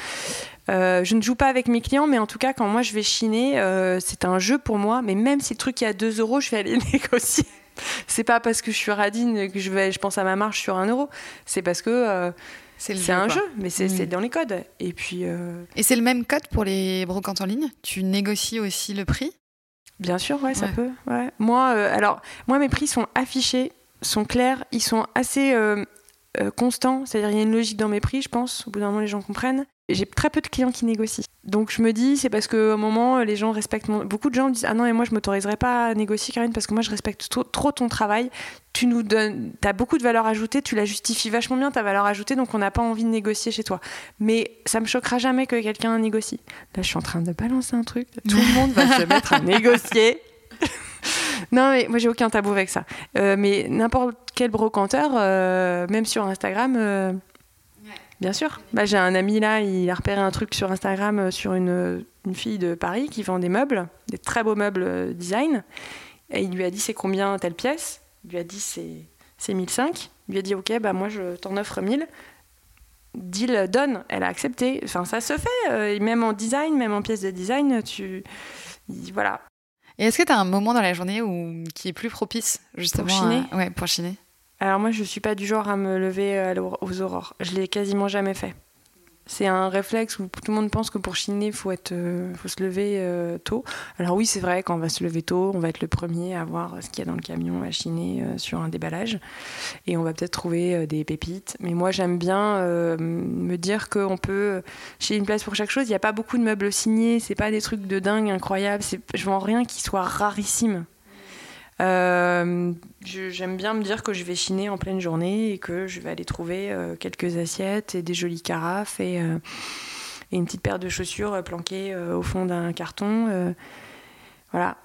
Euh, je ne joue pas avec mes clients, mais en tout cas, quand moi je vais chiner, c'est un jeu pour moi. Mais même si le truc est à 2 euros, je vais aller négocier. C'est pas parce que je suis radine que je vais, je pense à ma marge sur un euro. C'est parce que c'est un jeu, mais c'est dans les codes. Et puis. Euh, Et c'est le même code pour les brocantes en ligne? Tu négocies aussi le prix? Bien sûr, ouais, ça peut. Ouais. Moi, euh, alors, moi, mes prix sont affichés, sont clairs, ils sont assez euh, constants. C'est-à-dire, il y a une logique dans mes prix, je pense. Au bout d'un moment, les gens comprennent. J'ai très peu de clients qui négocient. Donc je me dis, c'est parce qu'au moment, les gens respectent Beaucoup de gens me disent, ah non, et moi je m'autoriserai pas à négocier, Karine, parce que moi je respecte trop, ton travail. Tu nous donnes, tu as beaucoup de valeur ajoutée, tu la justifies vachement bien, ta valeur ajoutée, donc on n'a pas envie de négocier chez toi. Mais ça me choquera jamais que quelqu'un négocie. Là, je suis en train de balancer un truc. Tout le monde va se mettre à négocier. non, mais moi j'ai aucun tabou avec ça. Euh, mais n'importe quel brocanteur, euh, même sur Instagram, euh, Bien sûr. Bah, j'ai un ami là, il a repéré un truc sur Instagram euh, sur une, une, fille de Paris qui vend des meubles, des très beaux meubles euh, design. Et il lui a dit c'est combien telle pièce? Il lui a dit c'est, c'est 1005. Il lui a dit ok, bah moi je t'en offre 1000. Deal donne. Elle a accepté. Enfin, ça se fait. Euh, même en design, même en pièce de design, tu. Voilà. Et est-ce que tu as un moment dans la journée où, qui est plus propice justement pour chiner? Ouais, pour chiner? Alors moi, je suis pas du genre à me lever euh, aux aurores. Je l'ai quasiment jamais fait. C'est un réflexe où tout le monde pense que pour chiner, il faut, être, euh, faut se lever euh, tôt. Alors oui, c'est vrai, quand on va se lever tôt, on va être le premier à voir ce qu'il y a dans le camion à chiner sur un déballage. Et on va peut-être trouver des pépites. Mais moi, j'aime bien me dire qu'on peut chez une place pour chaque chose. Il n'y a pas beaucoup de meubles signés. C'est pas des trucs de dingue incroyables. Je vends rien qui soit rarissime. Euh, j'aime bien me dire que je vais chiner en pleine journée et que je vais aller trouver euh, quelques assiettes et des jolies carafes et, euh, et une petite paire de chaussures planquées au fond d'un carton. voilà.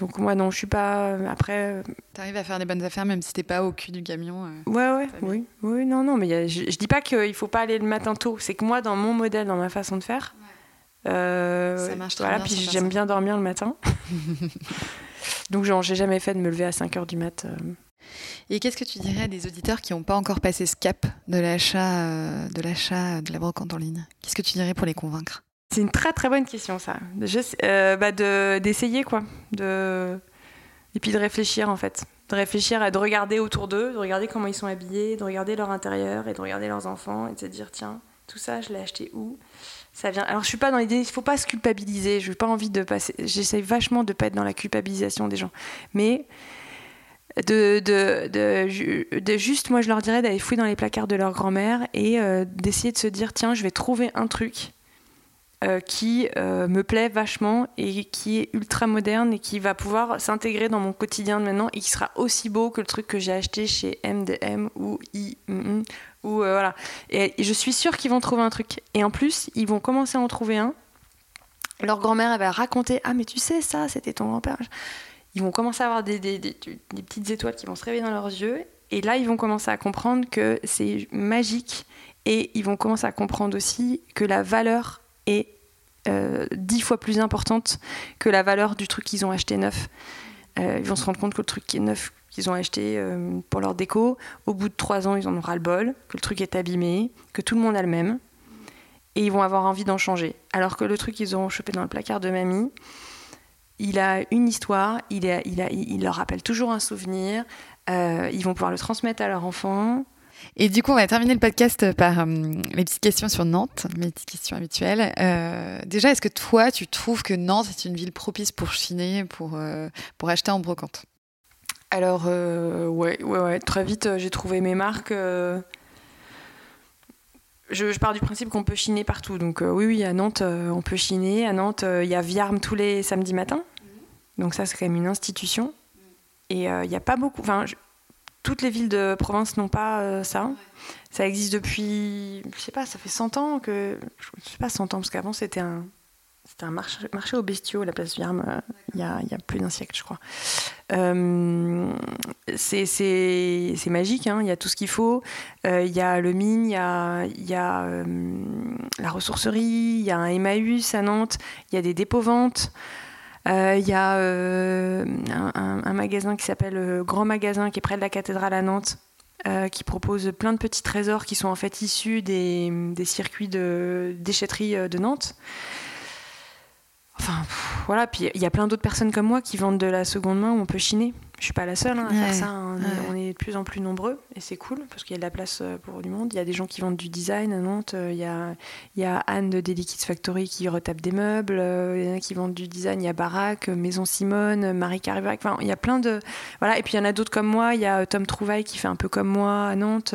Donc moi non, je suis pas. Après. Tu arrives à faire des bonnes affaires même si t'es pas au cul du camion. ouais ouais. Oui oui non non mais je, je, dis pas qu'il faut pas aller le matin tôt. C'est que moi dans mon modèle, dans ma façon de faire. ça marche très voilà, Puis j'aime bien dormir le matin. Donc, genre, j'ai jamais fait de me lever à 5 heures du mat. Euh. Et qu'est-ce que tu dirais à des auditeurs qui n'ont pas encore passé ce cap de l'achat euh, de l'achat de la brocante en ligne? Qu'est-ce que tu dirais pour les convaincre? C'est une très très bonne question ça. Euh, bah, de, d'essayer quoi, de et puis de réfléchir en fait. de réfléchir et de regarder autour d'eux, de regarder comment ils sont habillés, de regarder leur intérieur et de regarder leurs enfants et de se dire tiens, tout ça, je l'ai acheté où? Alors je suis pas dans l'idée, il faut pas se culpabiliser. Je n'ai pas envie de passer. J'essaie vachement de pas être dans la culpabilisation des gens, mais de, juste, moi je leur dirais d'aller fouiller dans les placards de leur grand-mère et euh, d'essayer de se dire tiens, je vais trouver un truc euh, qui euh, me plaît vachement et qui est ultra moderne et qui va pouvoir s'intégrer dans mon quotidien de maintenant et qui sera aussi beau que le truc que j'ai acheté chez MDM ou I ou voilà. Et, je suis sûre qu'ils vont trouver un truc. Et en plus, ils vont commencer à en trouver un. Leur grand-mère elle va raconter ah mais tu sais ça, c'était ton grand-père. Ils vont commencer à avoir des, des, des, des petites étoiles qui vont se réveiller dans leurs yeux. Et là, ils vont commencer à comprendre que c'est magique et ils vont commencer à comprendre aussi que la valeur est euh, dix fois plus importante que la valeur du truc qu'ils ont acheté neuf. Euh, ils vont se rendre compte que le truc qui est neuf qu'ils ont acheté euh, pour leur déco, au bout de trois ans, ils en auront ras le bol, que le truc est abîmé, que tout le monde a le même, et ils vont avoir envie d'en changer. Alors que le truc qu'ils ont chopé dans le placard de mamie, il a une histoire, il leur rappelle toujours un souvenir, ils vont pouvoir le transmettre à leur enfant. Et du coup, on va terminer le podcast par mes euh, les petites questions sur Nantes, mes petites questions habituelles. Euh, déjà, est-ce que toi, tu trouves que Nantes est une ville propice pour chiner, pour, euh, pour acheter en brocante? Alors, ouais, ouais, ouais, très vite, j'ai trouvé mes marques. Je, pars du principe qu'on peut chiner partout. Donc oui, oui, à Nantes, on peut chiner. À Nantes, il y a Viarme tous les samedis matins. Donc ça, c'est quand même une institution. Et il n'y a pas beaucoup... Enfin, toutes les villes de province n'ont pas euh, ça. Ça existe depuis, je sais pas, ça fait 100 ans que. Je sais pas 100 ans, parce qu'avant c'était un, c'était un marché, marché aux bestiaux, la place Viarme, euh, il y, a, plus d'un siècle, je crois. Euh, c'est, magique, hein, il y a tout ce qu'il faut. Il y a le mine, il y a, y a la ressourcerie, il y a un Emmaüs à Nantes, il y a des dépôts-ventes. Il euh, y a euh, un, magasin qui s'appelle euh, Grand Magasin qui est près de la cathédrale à Nantes. qui propose plein de petits trésors qui sont en fait issus des, des circuits de déchetterie de Nantes. Enfin, voilà, puis il y a plein d'autres personnes comme moi qui vendent de la seconde main où on peut chiner. Je suis pas la seule hein, à faire ça. Hein. On, est, de plus en plus nombreux et c'est cool parce qu'il y a de la place euh, pour du monde. Il y a des gens qui vendent du design à Nantes. Euh, il y a, il y a Anne de Delicate Factory qui retape des meubles. Euh, il y en a qui vendent du design. Il y a Barack, Maison Simone, Marie Carrivac. Enfin, il y a plein de. Voilà. Et puis il y en a d'autres comme moi. Il y a Tom Trouvaille qui fait un peu comme moi à Nantes.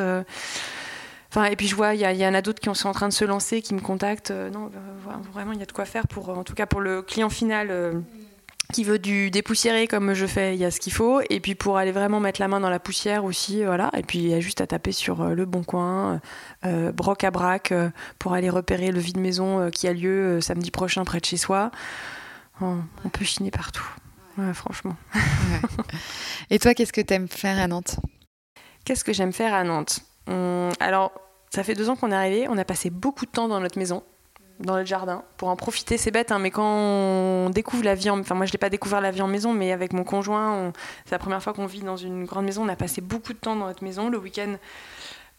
Enfin, et puis je vois, il y, y, en a d'autres qui sont en train de se lancer, qui me contactent. non, vraiment, il y a de quoi faire pour, en tout cas pour le client final qui veut du dépoussiéré comme je fais, il y a ce qu'il faut. Et puis pour aller vraiment mettre la main dans la poussière aussi, voilà. Et puis il y a juste à taper sur euh, le bon coin, euh, broc à brac, euh, pour aller repérer le vide maison qui a lieu samedi prochain près de chez soi. on peut chiner partout, franchement. Et toi, qu'est-ce que tu aimes faire à Nantes? Qu'est-ce que j'aime faire à Nantes? Alors, ça fait deux ans qu'on est arrivé, on a passé beaucoup de temps dans notre maison dans le jardin pour en profiter. C'est bête, hein, mais quand on découvre la vie, en... enfin moi je l'ai pas découvert la vie en maison, mais avec mon conjoint, c'est la première fois qu'on vit dans une grande maison. On a passé beaucoup de temps dans notre maison, le week-end.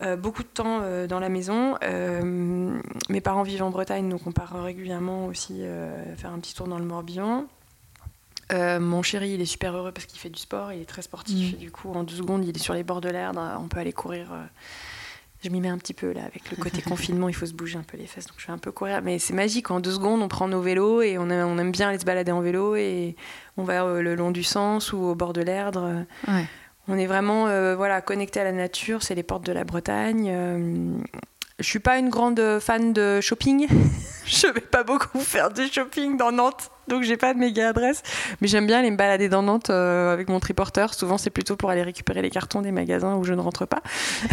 Euh, beaucoup de temps euh, dans la maison. Euh, mes parents vivent en Bretagne, donc on part régulièrement aussi faire un petit tour dans le Morbihan. mon chéri, il est super heureux parce qu'il fait du sport, il est très sportif. Mmh. Et du coup, en deux secondes, il est sur les bords de l'Erdre. On peut aller courir je m'y mets un petit peu là avec le côté confinement, il faut se bouger un peu les fesses, donc je vais un peu courir. Mais c'est magique, en deux secondes, on prend nos vélos et on, aime, on aime bien aller se balader en vélo et on va euh, le long du sens ou au bord de l'Erdre. On est vraiment euh, voilà, connecté à la nature, c'est les portes de la Bretagne. Euh, je suis pas une grande fan de shopping. je vais pas beaucoup faire du shopping dans Nantes, donc j'ai pas de méga adresse. Mais j'aime bien aller me balader dans Nantes euh, avec mon triporteur. Souvent, c'est plutôt pour aller récupérer les cartons des magasins où je ne rentre pas.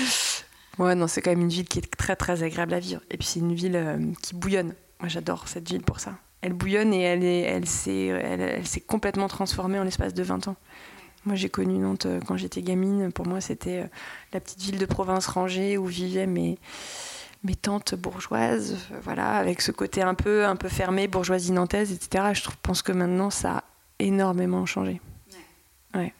ouais, non, c'est quand même une ville qui est très très agréable à vivre. Et puis c'est une ville euh, qui bouillonne. Moi, j'adore cette ville pour ça. Elle bouillonne et elle, est, elle s'est elle, elle complètement transformée en l'espace de 20 ans. Moi, j'ai connu Nantes euh, quand j'étais gamine. Pour moi, c'était la petite ville de province rangée où vivaient mes, mes tantes bourgeoises, euh, voilà, avec ce côté un peu, un peu fermé, bourgeoisie nantaise, etc. Je pense que maintenant, ça a énormément changé. Ouais.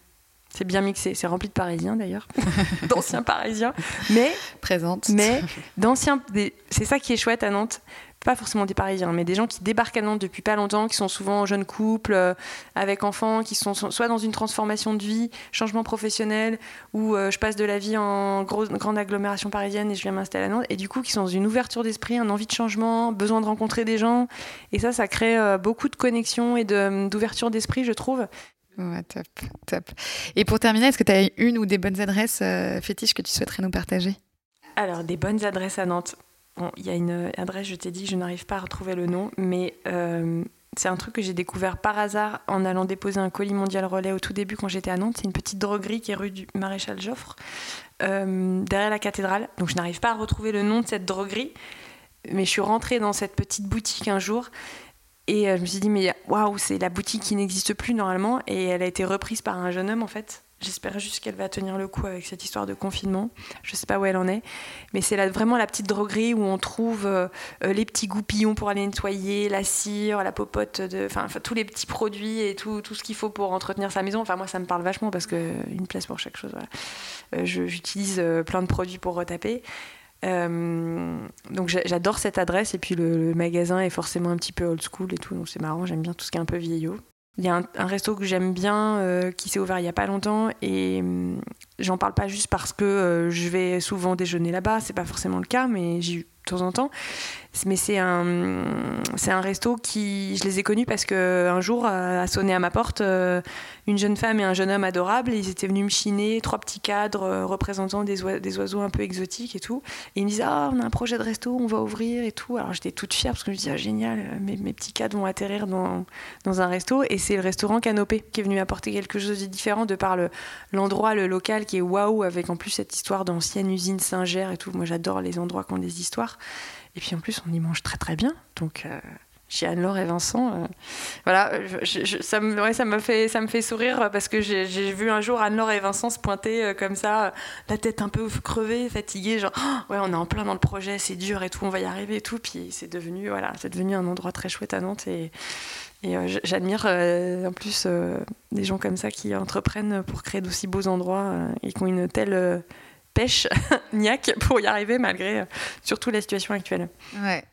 C'est bien mixé, c'est rempli de Parisiens d'ailleurs, d'anciens Parisiens, mais présente. Mais d'anciens, c'est ça qui est chouette à Nantes, pas forcément des Parisiens, mais des gens qui débarquent à Nantes depuis pas longtemps, qui sont souvent jeunes couples, euh, avec enfants, qui sont soit dans une transformation de vie, changement professionnel, ou euh, je passe de la vie en grande agglomération parisienne et je viens m'installer à Nantes, et du coup qui sont dans une ouverture d'esprit, une envie de changement, besoin de rencontrer des gens, et ça, ça crée euh, beaucoup de connexions et d'ouverture d'esprit, je trouve. Ouais, top, top. Et pour terminer, est-ce que tu as une ou des bonnes adresses fétiches que tu souhaiterais nous partager? Alors, des bonnes adresses à Nantes il y a une adresse, je t'ai dit, je n'arrive pas à retrouver le nom, mais euh, c'est un truc que j'ai découvert par hasard en allant déposer un colis mondial relais au tout début quand j'étais à Nantes. C'est une petite droguerie qui est rue du Maréchal Joffre, euh, derrière la cathédrale. Donc je n'arrive pas à retrouver le nom de cette droguerie, mais je suis rentrée dans cette petite boutique un jour et euh, je me suis dit, mais waouh, c'est la boutique qui n'existe plus normalement et elle a été reprise par un jeune homme en fait J'espère juste qu'elle va tenir le coup avec cette histoire de confinement. Je ne sais pas où elle en est. Mais c'est vraiment la petite droguerie où on trouve euh, euh, les petits goupillons pour aller nettoyer, la cire, la popote, enfin, tous les petits produits et tout, ce qu'il faut pour entretenir sa maison. Enfin, moi, ça me parle vachement parce qu'une place pour chaque chose. Euh, j'utilise plein de produits pour retaper. donc j'adore cette adresse et puis le, le, magasin est forcément un petit peu old school et tout, donc c'est marrant, j'aime bien tout ce qui est un peu vieillot. Il y a un, resto que j'aime bien euh, qui s'est ouvert il n'y a pas longtemps et hum, j'en parle pas juste parce que euh, je vais souvent déjeuner là-bas, c'est pas forcément le cas, mais eu de temps en temps. Mais c'est un, c'est un resto qui, je les ai connus parce que un jour a sonné à ma porte euh, une jeune femme et un jeune homme adorables. ils étaient venus me chiner trois petits cadres euh, représentant des, des, oiseaux un peu exotiques et tout. Et ils me disaient ah on a un projet de resto, on va ouvrir et tout. Alors j'étais toute fière parce que je me disais ah, génial, mes, mes, petits cadres vont atterrir dans, dans un resto. Et c'est le restaurant Canopé qui est venu apporter quelque chose de différent de par le, l'endroit, le local qui est waouh avec en plus cette histoire d'ancienne usine Singer et tout. Moi j'adore les endroits qui ont des histoires. Et puis en plus, on y mange très très bien. Donc euh, chez Anne-Laure et Vincent, euh, voilà, ça, me, ça, me fait, ça me fait sourire parce que j'ai vu un jour Anne-Laure et Vincent se pointer euh, comme ça, la tête un peu crevée, fatiguée, genre oh, ouais, on est en plein dans le projet, c'est dur et tout, on va y arriver et tout. Puis c'est devenu, voilà, c'est devenu un endroit très chouette à Nantes et. Et j'admire en plus des gens comme ça qui entreprennent pour créer d'aussi beaux endroits et qui ont une telle pêche, niaque, pour y arriver malgré euh, surtout la situation actuelle. Ouais.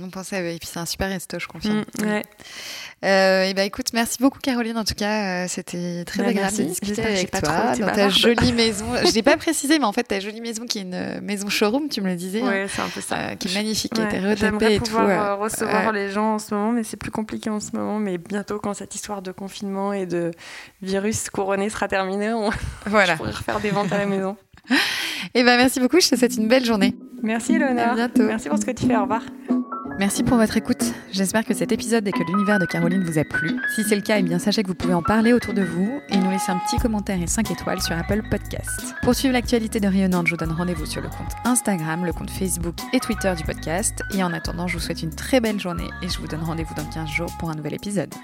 On pensait, et puis c'est un super resto, je confirme. Mm, ouais. Euh, et bah écoute, merci beaucoup Caroline. En tout cas, euh, c'était très bah, agréable de discuter avec toi dans ta jolie maison. Je n'ai pas précisé, mais en fait, ta jolie maison qui est une maison showroom, tu me le disais. Oui, c'est un peu ça. qui est magnifique, qui a été et pouvoir recevoir les gens en ce moment, mais c'est plus compliqué en ce moment. Mais bientôt, quand cette histoire de confinement et de virus couronné sera terminée, on voilà. je pourrai refaire des ventes à la maison. Et eh ben merci beaucoup, je te souhaite une belle journée. Merci Eleonore. À bientôt. Merci pour ce que tu fais, au revoir. Merci pour votre écoute. J'espère que cet épisode et que l'univers de Caroline vous a plu. Si c'est le cas, eh bien sachez que vous pouvez en parler autour de vous et nous laisser un petit commentaire et 5 étoiles sur Apple Podcast. Pour suivre l'actualité de Rayonnante, je vous donne rendez-vous sur le compte Instagram, le compte Facebook et Twitter du podcast. Et en attendant, je vous souhaite une très belle journée et je vous donne rendez-vous dans 15 jours pour un nouvel épisode.